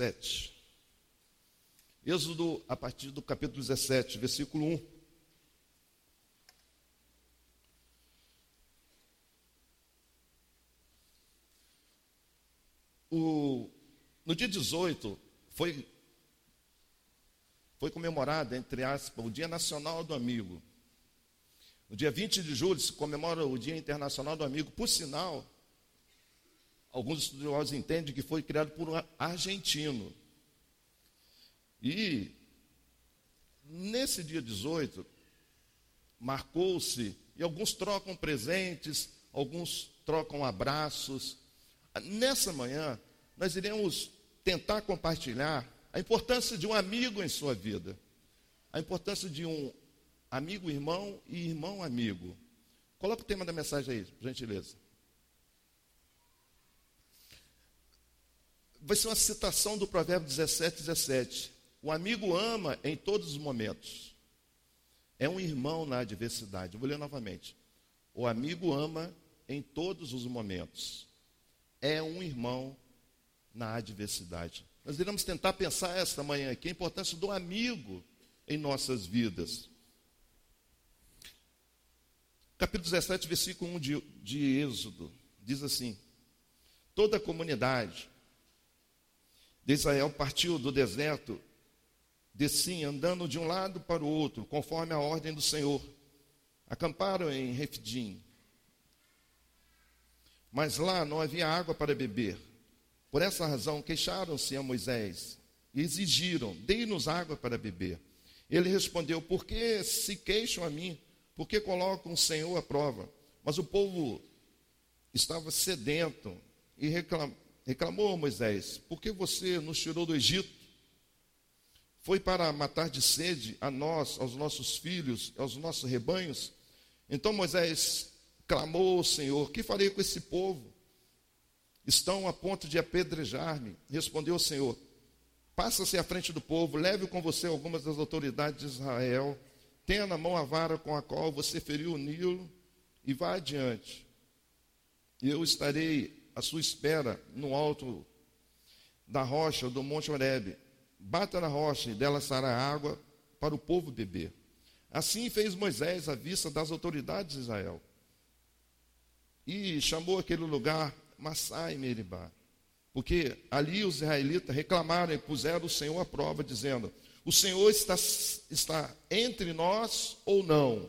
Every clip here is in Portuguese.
17. Êxodo, a partir do capítulo 17, versículo 1. O, no dia 18, foi, foi comemorado, entre aspas, o Dia Nacional do Amigo. No dia 20 de julho se comemora o Dia Internacional do Amigo. Por sinal, alguns estudiosos entendem que foi criado por um argentino. E nesse dia 18, marcou-se, e alguns trocam presentes, alguns trocam abraços. Nessa manhã, nós iremos tentar compartilhar a importância de um amigo em sua vida, a importância de um amigo irmão e irmão amigo. Coloca o tema da mensagem aí, por gentileza. Vai ser uma citação do provérbio 17, 17. O amigo ama em todos os momentos. É um irmão na adversidade. vou ler novamente. O amigo ama em todos os momentos. É um irmão na adversidade. Nós iremos tentar pensar esta manhã aqui a importância do amigo em nossas vidas. Capítulo 17, versículo 1 de, de Êxodo, diz assim: Toda a comunidade de Israel partiu do deserto desciam andando de um lado para o outro, conforme a ordem do Senhor. Acamparam em Refidim. Mas lá não havia água para beber. Por essa razão, queixaram-se a Moisés e exigiram: Dê-nos água para beber. Ele respondeu: Por que se queixam a mim? Por que colocam o Senhor à prova? Mas o povo estava sedento e reclamou Moisés: Por que você nos tirou do Egito? Foi para matar de sede a nós, aos nossos filhos, aos nossos rebanhos? Então Moisés clamou ao Senhor: Que farei com esse povo? Estão a ponto de apedrejar-me. Respondeu o Senhor: Passa-se à frente do povo, leve com você algumas das autoridades de Israel, tenha na mão a vara com a qual você feriu o Nilo e vá adiante. Eu estarei à sua espera no alto da rocha do Monte Horebe bata na rocha e dela sará água para o povo beber. Assim fez Moisés à vista das autoridades de Israel. E chamou aquele lugar Massá e Meribá. Porque ali os israelitas reclamaram e puseram o Senhor à prova, dizendo: O Senhor está, está entre nós ou não?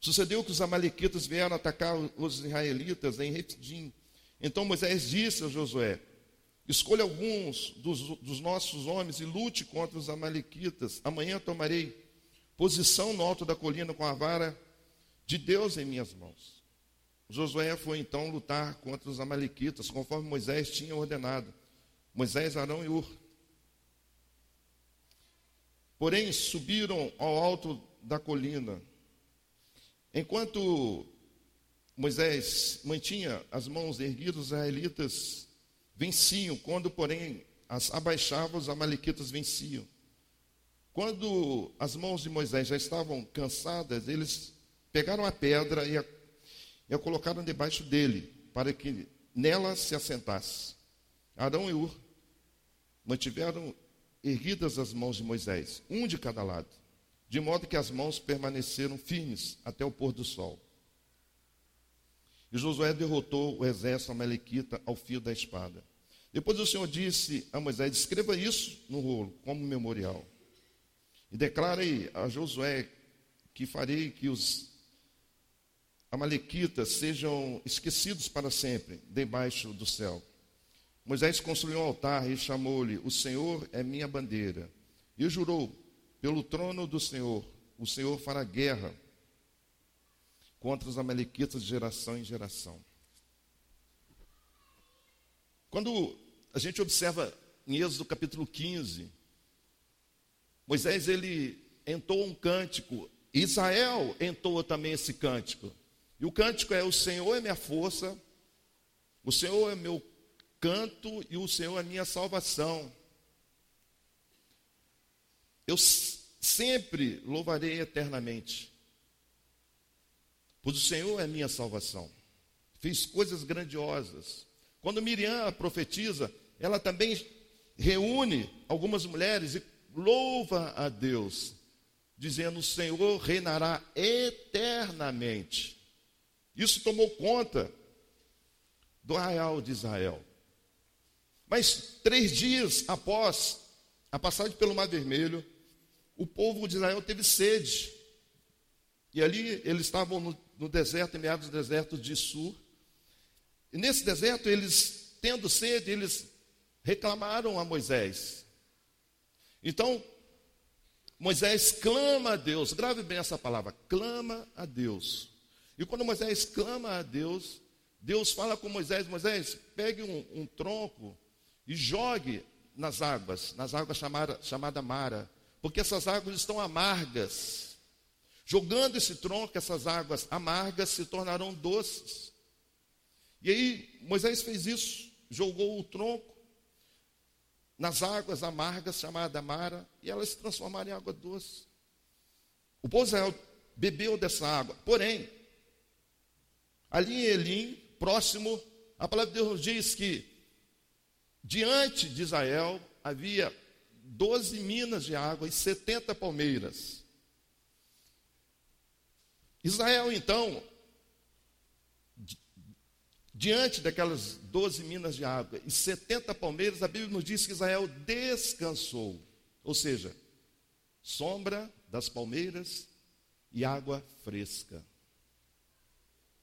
Sucedeu que os amalequitas vieram atacar os israelitas em Refidim. Então Moisés disse a Josué: Escolha alguns dos, dos, nossos homens e lute contra os amalequitas. Amanhã tomarei posição no alto da colina com a vara de Deus em minhas mãos. Josué foi então lutar contra os amalequitas, conforme Moisés tinha ordenado. Moisés, Arão e Ur. Porém, subiram ao alto da colina. Enquanto Moisés mantinha as mãos erguidas, os israelitas venciam, quando, porém, as abaixavam, os amalequitas venciam. Quando as mãos de Moisés já estavam cansadas, eles pegaram a pedra e a, e a colocaram debaixo dele, para que nela se assentasse. Arão e Ur mantiveram erguidas as mãos de Moisés, um de cada lado, de modo que as mãos permaneceram firmes até o pôr do sol. E Josué derrotou o exército amalequita ao fio da espada. Depois o Senhor disse a Moisés: escreva isso no rolo, como memorial. E declare a Josué que farei que os amalequitas sejam esquecidos para sempre debaixo do céu. Moisés construiu um altar e chamou-lhe: O Senhor é minha bandeira. E jurou: Pelo trono do Senhor, o Senhor fará guerra contra os amalequitas de geração em geração. Quando a gente observa em Êxodo capítulo 15, Moisés ele entoa um cântico, Israel entoa também esse cântico. E o cântico é: O Senhor é minha força, o Senhor é meu canto e o Senhor é minha salvação. Eu sempre louvarei eternamente, pois o Senhor é minha salvação. Fiz coisas grandiosas. Quando Miriam profetiza, ela também reúne algumas mulheres e louva a Deus, dizendo: O Senhor reinará eternamente. Isso tomou conta do arraial de Israel. Mas três dias após a passagem pelo Mar Vermelho, o povo de Israel teve sede. E ali eles estavam no, no deserto, em meados do deserto de Sur. E nesse deserto, eles, tendo sede, eles reclamaram a Moisés. Então, Moisés clama a Deus, grave bem essa palavra, clama a Deus. E quando Moisés clama a Deus, Deus fala com Moisés: Moisés, pegue um, um tronco e jogue nas águas, nas águas chamada, chamada Mara, porque essas águas estão amargas. Jogando esse tronco, essas águas amargas se tornarão doces. E aí Moisés fez isso, jogou o tronco nas águas amargas, chamada Mara, e elas se transformaram em água doce. O povo Israel bebeu dessa água, porém, ali em Elim, próximo, a palavra de Deus diz que diante de Israel havia 12 minas de água e 70 palmeiras. Israel, então, diante daquelas 12 minas de água e 70 palmeiras, a Bíblia nos diz que Israel descansou. Ou seja, sombra das palmeiras e água fresca.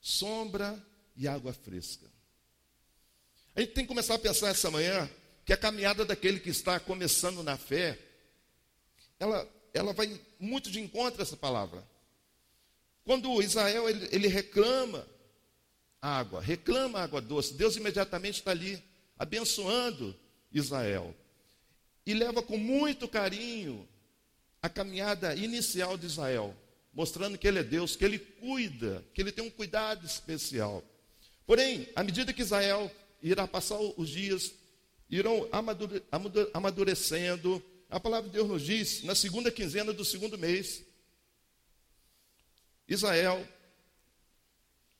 Sombra e água fresca. A gente tem que começar a pensar essa manhã que a caminhada daquele que está começando na fé, ela, ela vai muito de encontro a essa palavra. Quando Israel ele, ele reclama água, reclama água doce, Deus imediatamente está ali abençoando Israel e leva com muito carinho a caminhada inicial de Israel, mostrando que ele é Deus, que ele cuida, que ele tem um cuidado especial. Porém, à medida que Israel irá passar os dias irão amadurecendo. A palavra de Deus nos diz, na segunda quinzena do segundo mês, Israel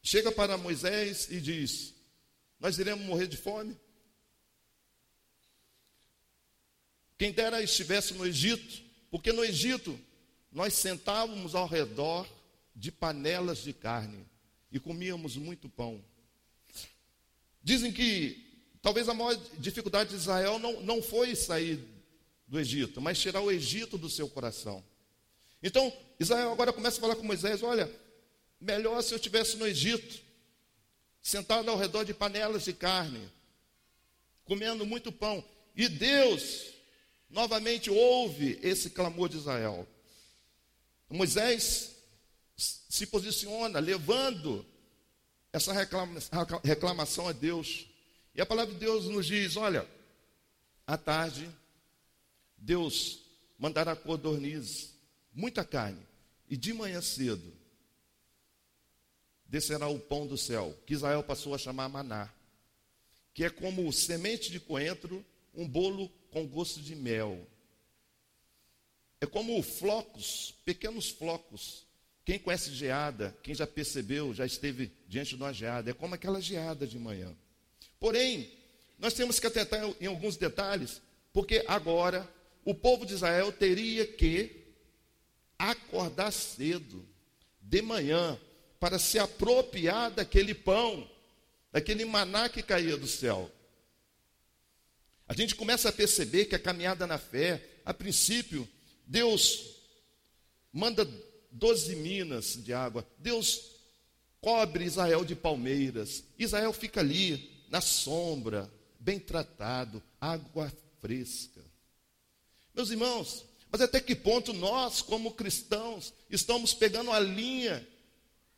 chega para Moisés e diz: Nós iremos morrer de fome? Quem dera estivesse no Egito, porque no Egito nós sentávamos ao redor de panelas de carne e comíamos muito pão. Dizem que Talvez a maior dificuldade de Israel não, não foi sair do Egito, mas tirar o Egito do seu coração. Então, Israel agora começa a falar com Moisés: olha, melhor se eu estivesse no Egito, sentado ao redor de panelas de carne, comendo muito pão. E Deus novamente ouve esse clamor de Israel. Moisés se posiciona, levando essa reclamação a Deus. E a palavra de Deus nos diz: olha, à tarde, Deus mandará codornizes, muita carne, e de manhã cedo descerá o pão do céu, que Israel passou a chamar maná, que é como semente de coentro, um bolo com gosto de mel. É como flocos, pequenos flocos. Quem conhece geada, quem já percebeu, já esteve diante de uma geada, é como aquela geada de manhã. Porém, nós temos que atentar em alguns detalhes, porque agora o povo de Israel teria que acordar cedo, de manhã, para se apropriar daquele pão, daquele maná que caía do céu. A gente começa a perceber que a caminhada na fé, a princípio, Deus manda doze minas de água, Deus cobre Israel de palmeiras, Israel fica ali, na sombra, bem tratado, água fresca. Meus irmãos, mas até que ponto nós, como cristãos, estamos pegando a linha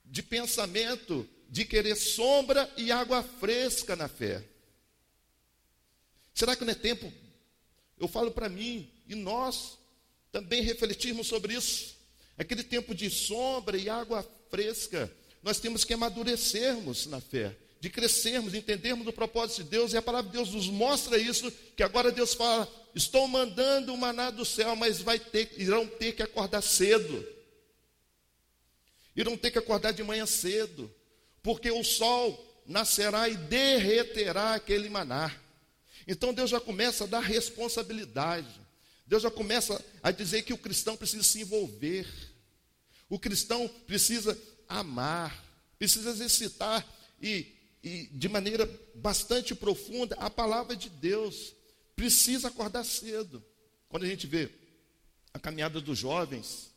de pensamento de querer sombra e água fresca na fé? Será que não é tempo? Eu falo para mim e nós também refletirmos sobre isso. Aquele tempo de sombra e água fresca, nós temos que amadurecermos na fé de crescermos, de entendermos o propósito de Deus, e a palavra de Deus nos mostra isso, que agora Deus fala, estou mandando o maná do céu, mas vai ter, irão ter que acordar cedo. Irão ter que acordar de manhã cedo, porque o sol nascerá e derreterá aquele maná. Então Deus já começa a dar responsabilidade. Deus já começa a dizer que o cristão precisa se envolver. O cristão precisa amar, precisa exercitar e, e de maneira bastante profunda a palavra de Deus. Precisa acordar cedo. Quando a gente vê a caminhada dos jovens,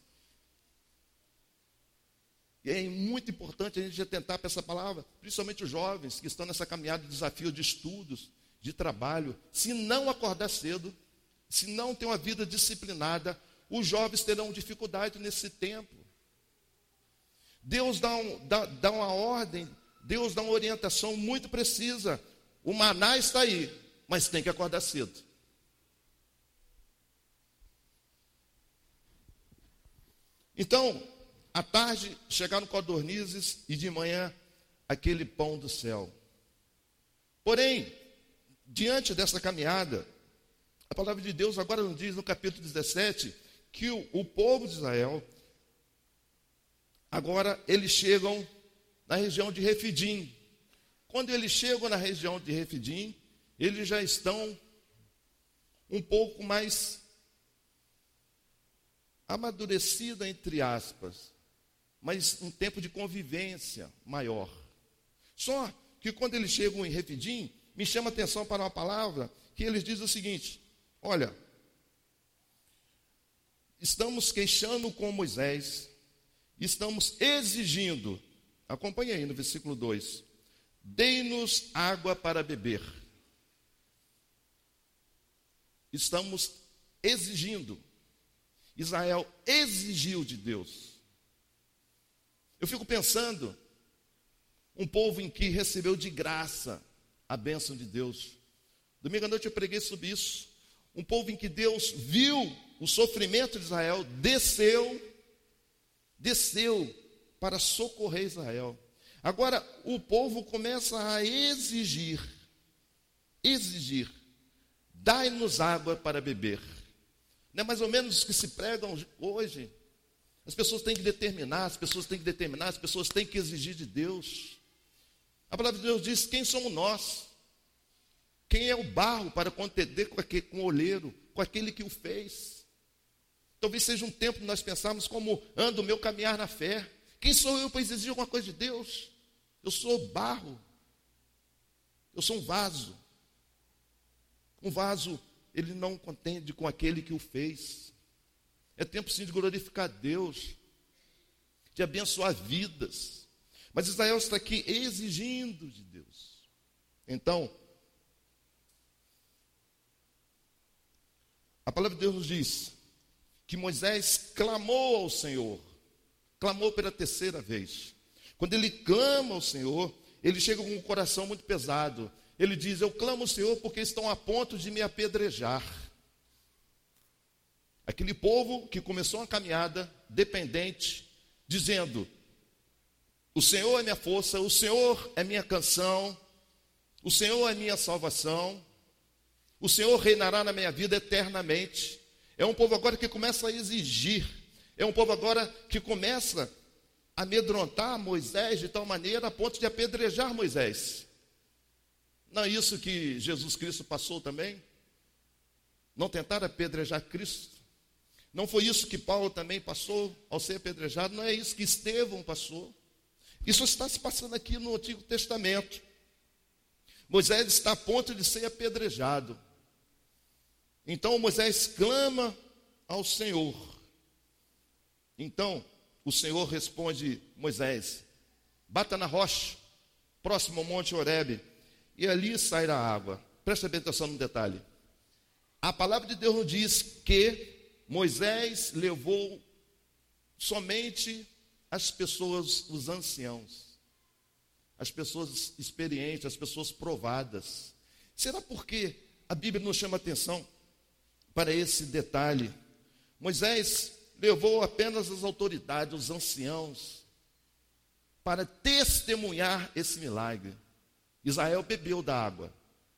e é muito importante a gente atentar para essa palavra, principalmente os jovens que estão nessa caminhada de desafio de estudos, de trabalho. Se não acordar cedo, se não ter uma vida disciplinada, os jovens terão dificuldade nesse tempo. Deus dá, um, dá, dá uma ordem, Deus dá uma orientação muito precisa. O maná está aí, mas tem que acordar cedo. Então, à tarde chegaram codornizes e de manhã aquele pão do céu. Porém, diante dessa caminhada, a palavra de Deus agora nos diz no capítulo 17 que o, o povo de Israel, agora eles chegam na região de Refidim. Quando eles chegam na região de Refidim, eles já estão um pouco mais amadurecida entre aspas, mas um tempo de convivência maior. Só que quando eles chegam em Refidim, me chama a atenção para uma palavra que eles dizem o seguinte: olha, estamos queixando com Moisés, estamos exigindo, acompanhe aí no versículo 2: dei-nos água para beber. Estamos exigindo. Israel exigiu de Deus. Eu fico pensando, um povo em que recebeu de graça a bênção de Deus. Domingo à noite eu preguei sobre isso. Um povo em que Deus viu o sofrimento de Israel, desceu, desceu para socorrer Israel. Agora o povo começa a exigir, exigir, dai-nos água para beber. Não é mais ou menos os que se pregam hoje. As pessoas têm que determinar, as pessoas têm que determinar, as pessoas têm que exigir de Deus. A palavra de Deus diz: quem somos nós? Quem é o barro para contender com, aquele, com o olheiro, com aquele que o fez? Talvez seja um tempo de nós pensarmos como anda o meu caminhar na fé. Quem sou eu para exigir alguma coisa de Deus? Eu sou barro. Eu sou um vaso. Um vaso, ele não contende com aquele que o fez. É tempo sim de glorificar Deus, de abençoar vidas. Mas Israel está aqui exigindo de Deus. Então, a palavra de Deus diz que Moisés clamou ao Senhor, clamou pela terceira vez. Quando ele clama ao Senhor, ele chega com um coração muito pesado. Ele diz: Eu clamo ao Senhor porque estão a ponto de me apedrejar. Aquele povo que começou uma caminhada dependente, dizendo: O Senhor é minha força, o Senhor é minha canção, o Senhor é minha salvação, o Senhor reinará na minha vida eternamente. É um povo agora que começa a exigir, é um povo agora que começa a amedrontar Moisés de tal maneira a ponto de apedrejar Moisés. Não é isso que Jesus Cristo passou também? Não tentar apedrejar Cristo? Não foi isso que Paulo também passou ao ser apedrejado, não é isso que Estevão passou. Isso está se passando aqui no Antigo Testamento. Moisés está a ponto de ser apedrejado. Então Moisés clama ao Senhor. Então o Senhor responde Moisés: bata na rocha, próximo ao monte Horebe, e ali sairá água. Presta atenção no detalhe. A palavra de Deus nos diz que Moisés levou somente as pessoas, os anciãos, as pessoas experientes, as pessoas provadas. Será porque a Bíblia nos chama atenção para esse detalhe? Moisés levou apenas as autoridades, os anciãos, para testemunhar esse milagre. Israel bebeu da água,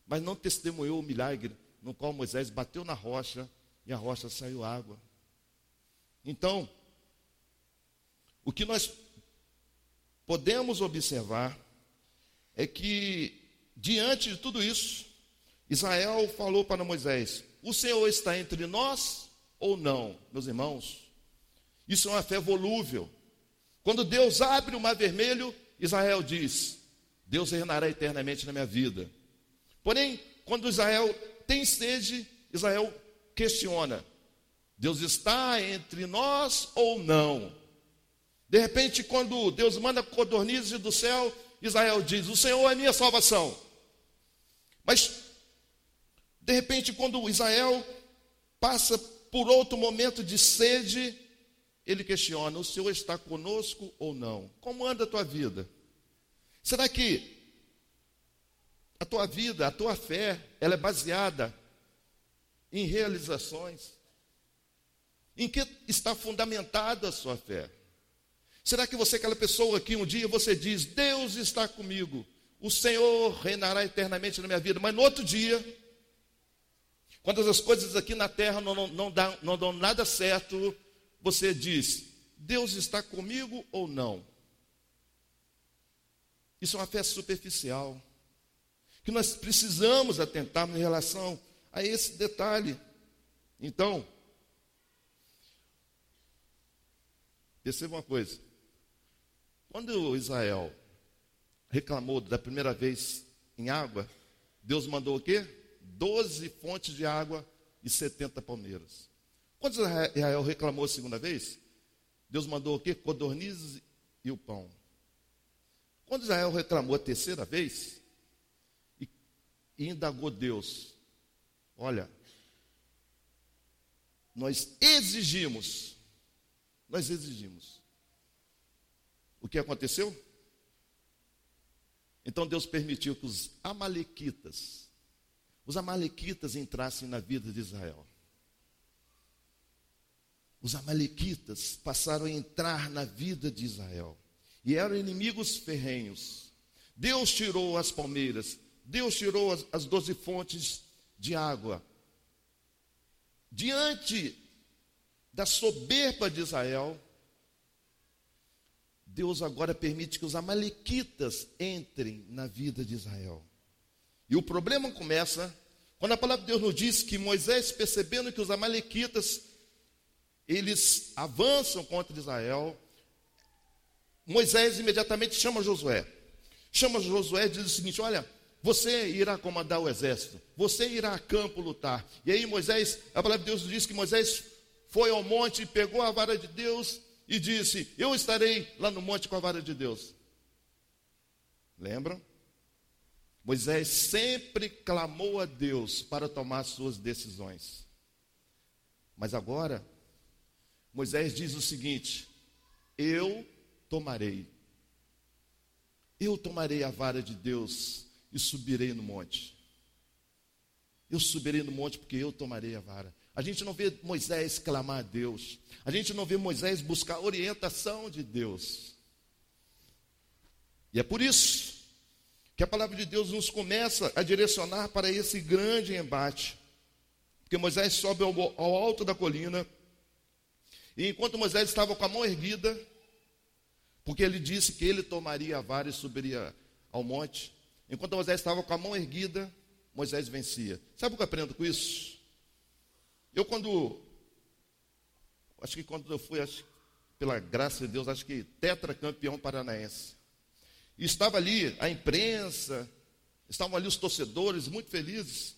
mas não testemunhou o milagre no qual Moisés bateu na rocha e a rocha saiu água. Então, o que nós podemos observar é que, diante de tudo isso, Israel falou para Moisés: O Senhor está entre nós ou não, meus irmãos? Isso é uma fé volúvel. Quando Deus abre o mar vermelho, Israel diz: Deus reinará eternamente na minha vida. Porém, quando Israel tem sede, Israel questiona: Deus está entre nós ou não? De repente, quando Deus manda codornizes do céu, Israel diz: O Senhor é minha salvação. Mas, de repente, quando Israel passa por outro momento de sede, ele questiona: O Senhor está conosco ou não? Como anda a tua vida? Será que a tua vida, a tua fé, ela é baseada em realizações? Em que está fundamentada a sua fé? Será que você é aquela pessoa que um dia você diz: Deus está comigo, o Senhor reinará eternamente na minha vida, mas no outro dia, quando as coisas aqui na terra não, não, não, dá, não dão nada certo, você diz: Deus está comigo ou não? Isso é uma fé superficial, que nós precisamos atentar em relação a esse detalhe. Então, perceba uma coisa: quando Israel reclamou da primeira vez em água, Deus mandou o quê? Doze fontes de água e setenta palmeiras. Quando Israel reclamou a segunda vez, Deus mandou o quê? Codornizes e o pão. Quando Israel reclamou a terceira vez, e, e indagou Deus, olha, nós exigimos, nós exigimos. O que aconteceu? Então Deus permitiu que os amalequitas, os amalequitas entrassem na vida de Israel os amalequitas passaram a entrar na vida de Israel e eram inimigos ferrenhos. Deus tirou as palmeiras, Deus tirou as, as doze fontes de água. Diante da soberba de Israel, Deus agora permite que os amalequitas entrem na vida de Israel. E o problema começa quando a palavra de Deus nos diz que Moisés, percebendo que os amalequitas eles avançam contra Israel. Moisés imediatamente chama Josué. Chama Josué e diz o seguinte: Olha, você irá comandar o exército, você irá a campo lutar. E aí Moisés, a palavra de Deus diz que Moisés foi ao monte, pegou a vara de Deus e disse: Eu estarei lá no monte com a vara de Deus. Lembram? Moisés sempre clamou a Deus para tomar suas decisões. Mas agora Moisés diz o seguinte: Eu tomarei, eu tomarei a vara de Deus e subirei no monte. Eu subirei no monte porque eu tomarei a vara. A gente não vê Moisés clamar a Deus. A gente não vê Moisés buscar orientação de Deus. E é por isso que a palavra de Deus nos começa a direcionar para esse grande embate. Porque Moisés sobe ao, ao alto da colina e enquanto Moisés estava com a mão erguida, porque ele disse que ele tomaria a vara e subiria ao monte, enquanto Moisés estava com a mão erguida, Moisés vencia. Sabe o que eu aprendo com isso? Eu quando, acho que quando eu fui, acho, pela graça de Deus, acho que tetracampeão paranaense. E estava ali a imprensa, estavam ali os torcedores muito felizes,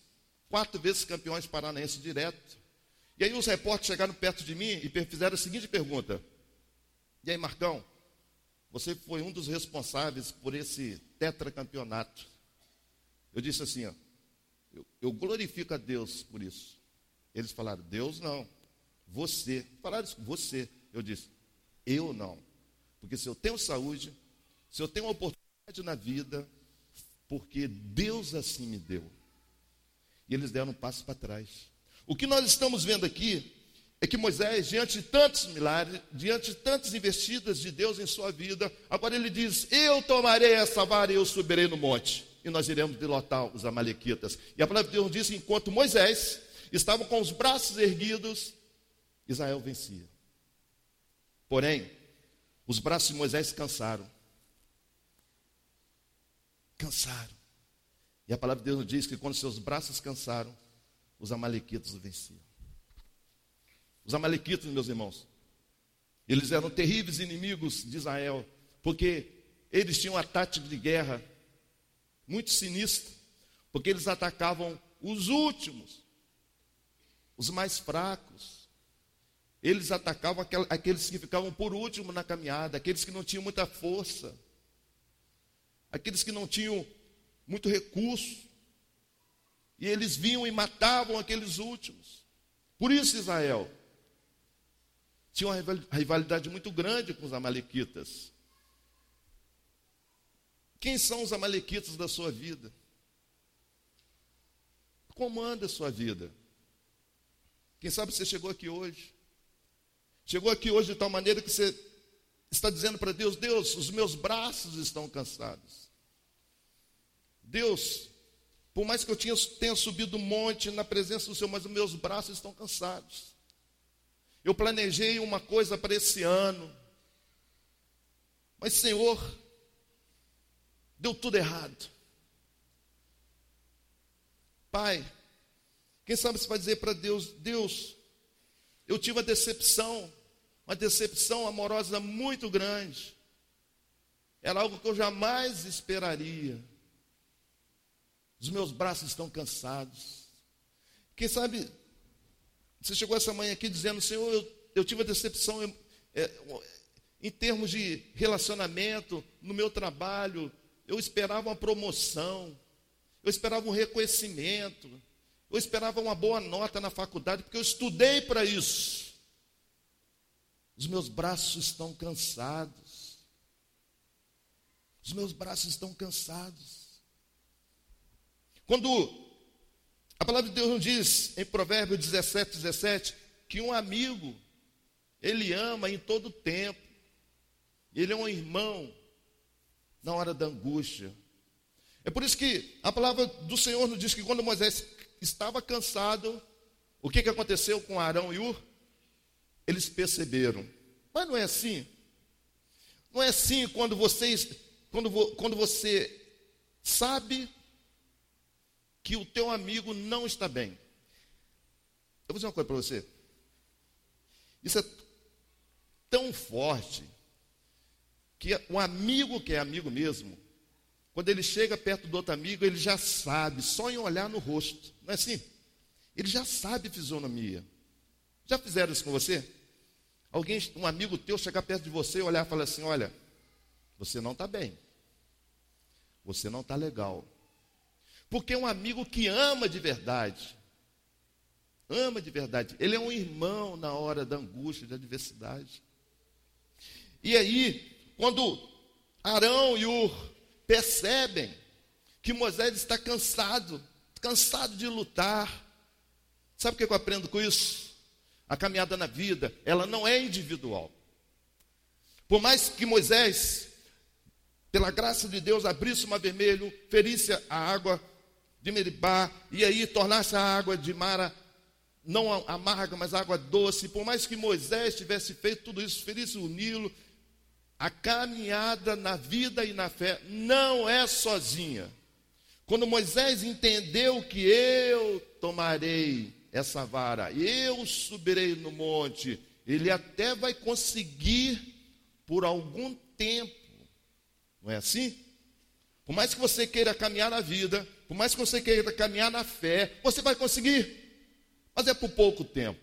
quatro vezes campeões paranaenses direto. E aí os repórteres chegaram perto de mim e fizeram a seguinte pergunta: E aí, Marcão, você foi um dos responsáveis por esse tetracampeonato. Eu disse assim, ó, eu, eu glorifico a Deus por isso. Eles falaram, Deus não, você. Falaram isso, você. Eu disse, eu não. Porque se eu tenho saúde, se eu tenho uma oportunidade na vida, porque Deus assim me deu. E eles deram um passo para trás. O que nós estamos vendo aqui é que Moisés, diante de tantos milagres, diante de tantas investidas de Deus em sua vida, agora ele diz: Eu tomarei essa vara e eu subirei no monte, e nós iremos derrotar os Amalequitas. E a palavra de Deus diz: enquanto Moisés estava com os braços erguidos, Israel vencia. Porém, os braços de Moisés cansaram. Cansaram. E a palavra de Deus diz que quando seus braços cansaram, os amalequitas o venciam. Os amalequitas, meus irmãos, eles eram terríveis inimigos de Israel, porque eles tinham uma tática de guerra muito sinistra, porque eles atacavam os últimos, os mais fracos. Eles atacavam aqueles que ficavam por último na caminhada, aqueles que não tinham muita força, aqueles que não tinham muito recurso. E eles vinham e matavam aqueles últimos. Por isso, Israel tinha uma rivalidade muito grande com os Amalequitas. Quem são os Amalequitas da sua vida? Comanda a sua vida. Quem sabe você chegou aqui hoje. Chegou aqui hoje de tal maneira que você está dizendo para Deus: Deus, os meus braços estão cansados. Deus, por mais que eu tenha subido um monte na presença do Senhor, mas os meus braços estão cansados. Eu planejei uma coisa para esse ano, mas Senhor, deu tudo errado. Pai, quem sabe você vai dizer para Deus: Deus, eu tive uma decepção, uma decepção amorosa muito grande. Era algo que eu jamais esperaria. Os meus braços estão cansados. Quem sabe você chegou essa manhã aqui dizendo, Senhor, eu, eu tive uma decepção eu, é, em termos de relacionamento, no meu trabalho. Eu esperava uma promoção, eu esperava um reconhecimento, eu esperava uma boa nota na faculdade, porque eu estudei para isso. Os meus braços estão cansados. Os meus braços estão cansados. Quando a palavra de Deus nos diz em Provérbios 17, 17, que um amigo, ele ama em todo tempo. Ele é um irmão na hora da angústia. É por isso que a palavra do Senhor nos diz que quando Moisés estava cansado, o que, que aconteceu com Arão e Ur? Eles perceberam. Mas não é assim. Não é assim quando vocês, quando, quando você sabe que o teu amigo não está bem. Eu vou dizer uma coisa para você. Isso é tão forte que um amigo que é amigo mesmo, quando ele chega perto do outro amigo, ele já sabe, só em olhar no rosto. Não é assim? Ele já sabe fisionomia. Já fizeram isso com você? Alguém, um amigo teu, chegar perto de você e olhar e falar assim: Olha, você não está bem. Você não está legal. Porque é um amigo que ama de verdade. Ama de verdade. Ele é um irmão na hora da angústia, da adversidade. E aí, quando Arão e Ur percebem que Moisés está cansado, cansado de lutar, sabe o que eu aprendo com isso? A caminhada na vida, ela não é individual. Por mais que Moisés, pela graça de Deus, abrisse o mar vermelho, ferisse a água de Meribá, e aí tornasse a água de Mara não amarga, mas água doce. Por mais que Moisés tivesse feito tudo isso, ferisse o Nilo, a caminhada na vida e na fé não é sozinha. Quando Moisés entendeu que eu tomarei essa vara, eu subirei no monte, ele até vai conseguir por algum tempo. Não é assim? Por mais que você queira caminhar na vida, por mais que você queira caminhar na fé, você vai conseguir. Mas é por pouco tempo.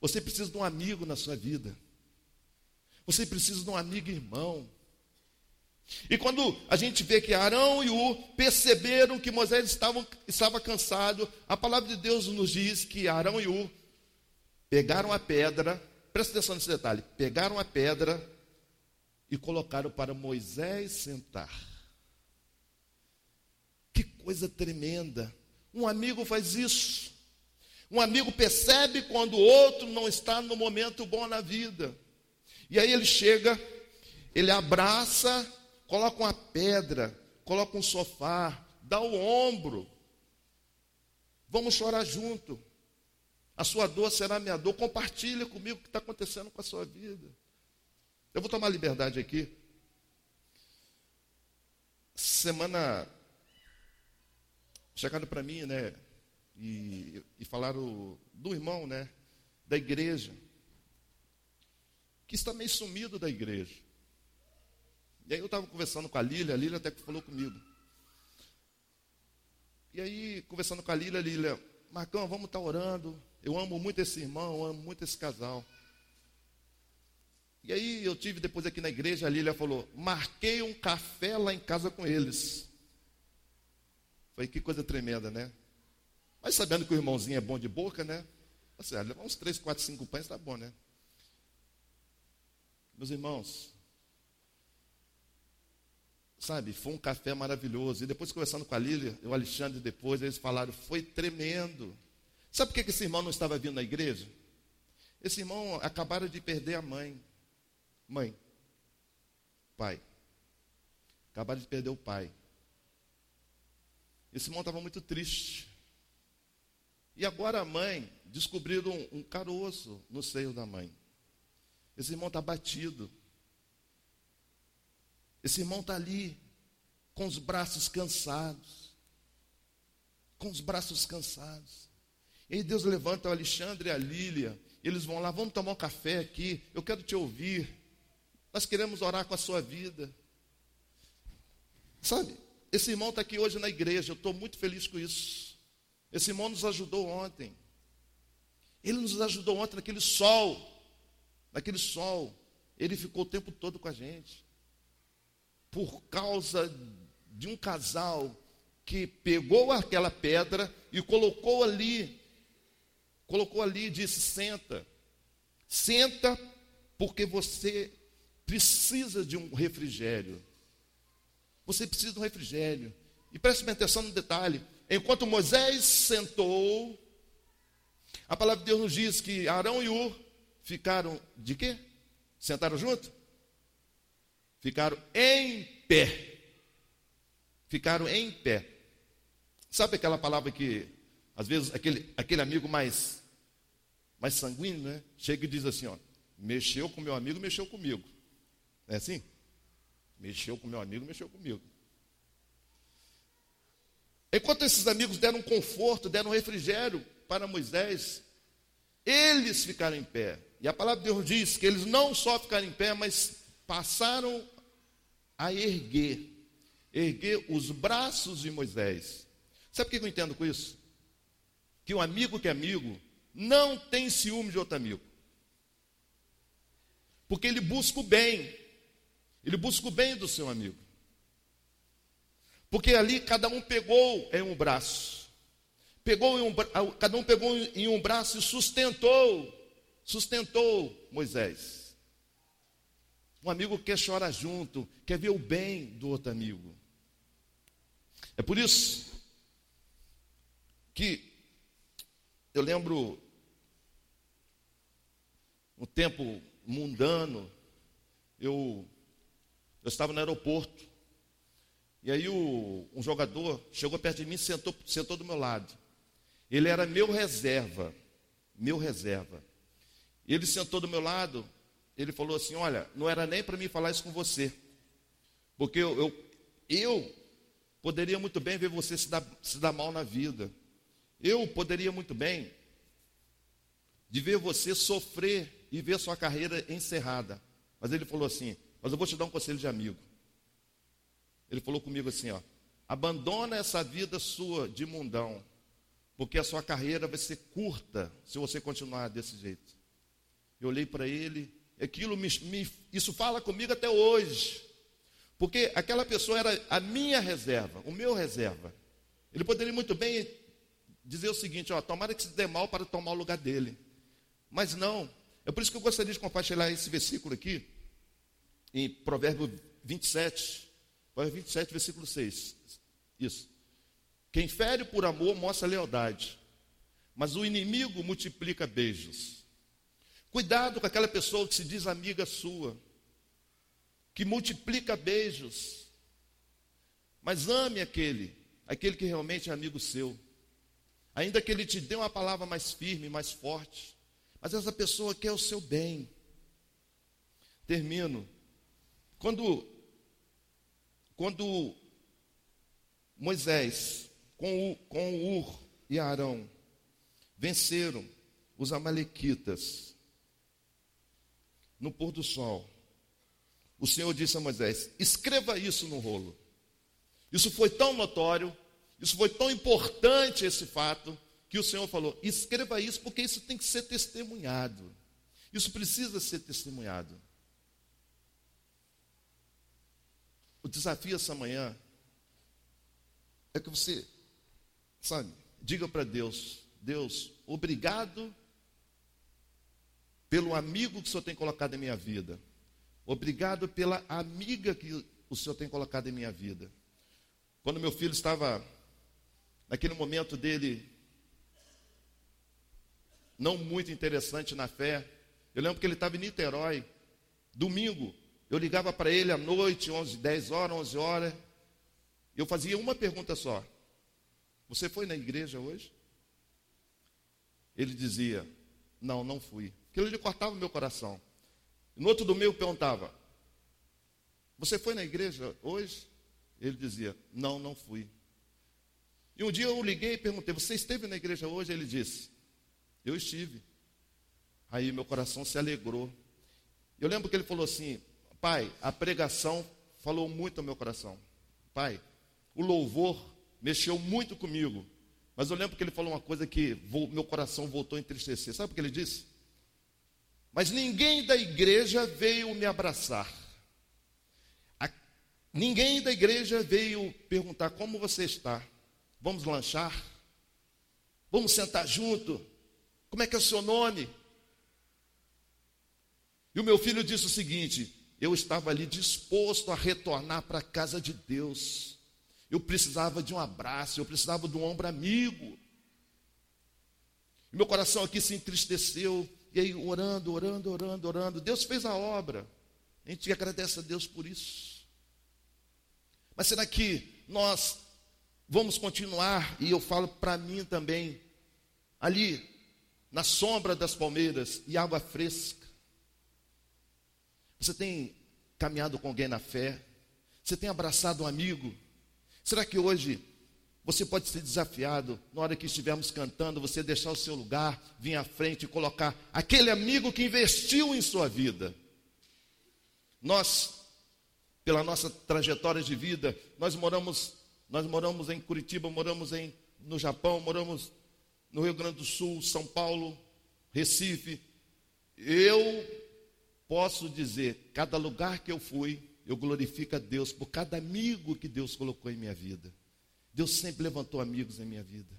Você precisa de um amigo na sua vida. Você precisa de um amigo irmão. E quando a gente vê que Arão e U perceberam que Moisés estava, estava cansado, a palavra de Deus nos diz que Arão e U pegaram a pedra, presta atenção nesse detalhe, pegaram a pedra e colocaram para Moisés sentar. Coisa tremenda. Um amigo faz isso. Um amigo percebe quando o outro não está no momento bom na vida. E aí ele chega, ele abraça, coloca uma pedra, coloca um sofá, dá o ombro. Vamos chorar junto. A sua dor será minha dor. Compartilha comigo o que está acontecendo com a sua vida. Eu vou tomar liberdade aqui. Semana chegaram para mim, né, e, e falaram do irmão, né, da igreja, que está meio sumido da igreja. E aí eu estava conversando com a Lília, a Lília até que falou comigo. E aí, conversando com a Lília, a Lília, Marcão, vamos estar tá orando. Eu amo muito esse irmão, eu amo muito esse casal. E aí eu tive depois aqui na igreja, a Lília falou, marquei um café lá em casa com eles. Falei, que coisa tremenda, né? Mas sabendo que o irmãozinho é bom de boca, né? Assim, levar uns três, quatro, cinco pães tá bom, né? Meus irmãos, sabe, foi um café maravilhoso. E depois conversando com a Lília, o Alexandre depois, eles falaram, foi tremendo. Sabe por que esse irmão não estava vindo na igreja? Esse irmão acabaram de perder a mãe. Mãe. Pai. Acabaram de perder o pai. Esse irmão estava muito triste. E agora a mãe descobriram um, um caroço no seio da mãe. Esse irmão está batido. Esse irmão está ali, com os braços cansados. Com os braços cansados. E aí Deus levanta o Alexandre e a Lília. E eles vão lá, vamos tomar um café aqui. Eu quero te ouvir. Nós queremos orar com a sua vida. Sabe, esse irmão está aqui hoje na igreja. Eu estou muito feliz com isso. Esse irmão nos ajudou ontem. Ele nos ajudou ontem naquele sol. Naquele sol. Ele ficou o tempo todo com a gente por causa de um casal que pegou aquela pedra e colocou ali, colocou ali e disse: senta, senta, porque você precisa de um refrigério. Você precisa de um refrigério. E preste atenção no detalhe: enquanto Moisés sentou, a palavra de Deus nos diz que Arão e Ur ficaram de quê? Sentaram junto? Ficaram em pé. Ficaram em pé. Sabe aquela palavra que, às vezes, aquele, aquele amigo mais, mais sanguíneo, né? Chega e diz assim: ó, mexeu com meu amigo, mexeu comigo. É assim? Mexeu com meu amigo, mexeu comigo. Enquanto esses amigos deram conforto, deram refrigério para Moisés, eles ficaram em pé. E a palavra de Deus diz que eles não só ficaram em pé, mas passaram a erguer, erguer os braços de Moisés. Sabe o que eu entendo com isso? Que um amigo que é amigo não tem ciúme de outro amigo. Porque ele busca o bem. Ele busca o bem do seu amigo. Porque ali cada um pegou em um braço. Pegou um, cada um pegou em um braço e sustentou, sustentou Moisés. Um amigo quer chorar junto, quer ver o bem do outro amigo. É por isso que eu lembro um tempo mundano, eu, eu estava no aeroporto, e aí o, um jogador chegou perto de mim e sentou, sentou do meu lado. Ele era meu reserva, meu reserva. Ele sentou do meu lado, ele falou assim: Olha, não era nem para mim falar isso com você, porque eu, eu, eu, poderia muito bem ver você se dar, se dar mal na vida, eu poderia muito bem de ver você sofrer e ver sua carreira encerrada. Mas ele falou assim: Mas eu vou te dar um conselho de amigo. Ele falou comigo assim: ó, abandona essa vida sua de mundão, porque a sua carreira vai ser curta se você continuar desse jeito. Eu olhei para ele aquilo me, me, isso fala comigo até hoje. Porque aquela pessoa era a minha reserva, o meu reserva. Ele poderia muito bem dizer o seguinte: ó, tomara que se dê mal para tomar o lugar dele. Mas não. É por isso que eu gostaria de compartilhar esse versículo aqui, em Provérbio 27, Provérbio 27, versículo 6. Isso. Quem fere por amor mostra lealdade, mas o inimigo multiplica beijos. Cuidado com aquela pessoa que se diz amiga sua, que multiplica beijos. Mas ame aquele, aquele que realmente é amigo seu. Ainda que ele te dê uma palavra mais firme, mais forte. Mas essa pessoa quer o seu bem. Termino. Quando, quando Moisés, com, o, com Ur e Arão, venceram os Amalequitas no pôr do sol. O Senhor disse a Moisés: escreva isso no rolo. Isso foi tão notório, isso foi tão importante esse fato, que o Senhor falou: escreva isso, porque isso tem que ser testemunhado. Isso precisa ser testemunhado. O desafio essa manhã é que você, sabe, diga para Deus: Deus, obrigado pelo amigo que o Senhor tem colocado em minha vida. Obrigado pela amiga que o Senhor tem colocado em minha vida. Quando meu filho estava naquele momento dele não muito interessante na fé, eu lembro que ele estava em Niterói, domingo, eu ligava para ele à noite, 11, 10 horas, 11 horas, eu fazia uma pergunta só: Você foi na igreja hoje? Ele dizia: Não, não fui. Aquilo lhe cortava o meu coração. No outro domingo eu perguntava: Você foi na igreja hoje? Ele dizia: Não, não fui. E um dia eu liguei e perguntei: Você esteve na igreja hoje? Ele disse: Eu estive. Aí meu coração se alegrou. Eu lembro que ele falou assim: Pai, a pregação falou muito ao meu coração. Pai, o louvor mexeu muito comigo. Mas eu lembro que ele falou uma coisa que meu coração voltou a entristecer. Sabe o que ele disse? Mas ninguém da igreja veio me abraçar. ninguém da igreja veio perguntar como você está. Vamos lanchar? Vamos sentar junto? Como é que é o seu nome? E o meu filho disse o seguinte: eu estava ali disposto a retornar para a casa de Deus. Eu precisava de um abraço, eu precisava de um ombro amigo. Meu coração aqui se entristeceu. E aí, orando, orando, orando, orando. Deus fez a obra. A gente agradece a Deus por isso. Mas será que nós vamos continuar? E eu falo para mim também, ali, na sombra das palmeiras e água fresca. Você tem caminhado com alguém na fé? Você tem abraçado um amigo? Será que hoje você pode ser desafiado, na hora que estivermos cantando, você deixar o seu lugar, vir à frente e colocar aquele amigo que investiu em sua vida? Nós, pela nossa trajetória de vida, nós moramos, nós moramos em Curitiba, moramos em, no Japão, moramos no Rio Grande do Sul, São Paulo, Recife. Eu posso dizer, cada lugar que eu fui, eu glorifico a Deus por cada amigo que Deus colocou em minha vida. Deus sempre levantou amigos em minha vida.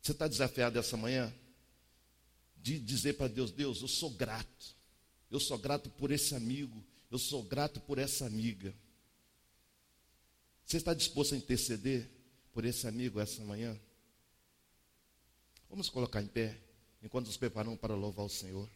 Você está desafiado essa manhã de dizer para Deus: Deus, eu sou grato. Eu sou grato por esse amigo. Eu sou grato por essa amiga. Você está disposto a interceder por esse amigo essa manhã? Vamos colocar em pé enquanto nos preparamos para louvar o Senhor.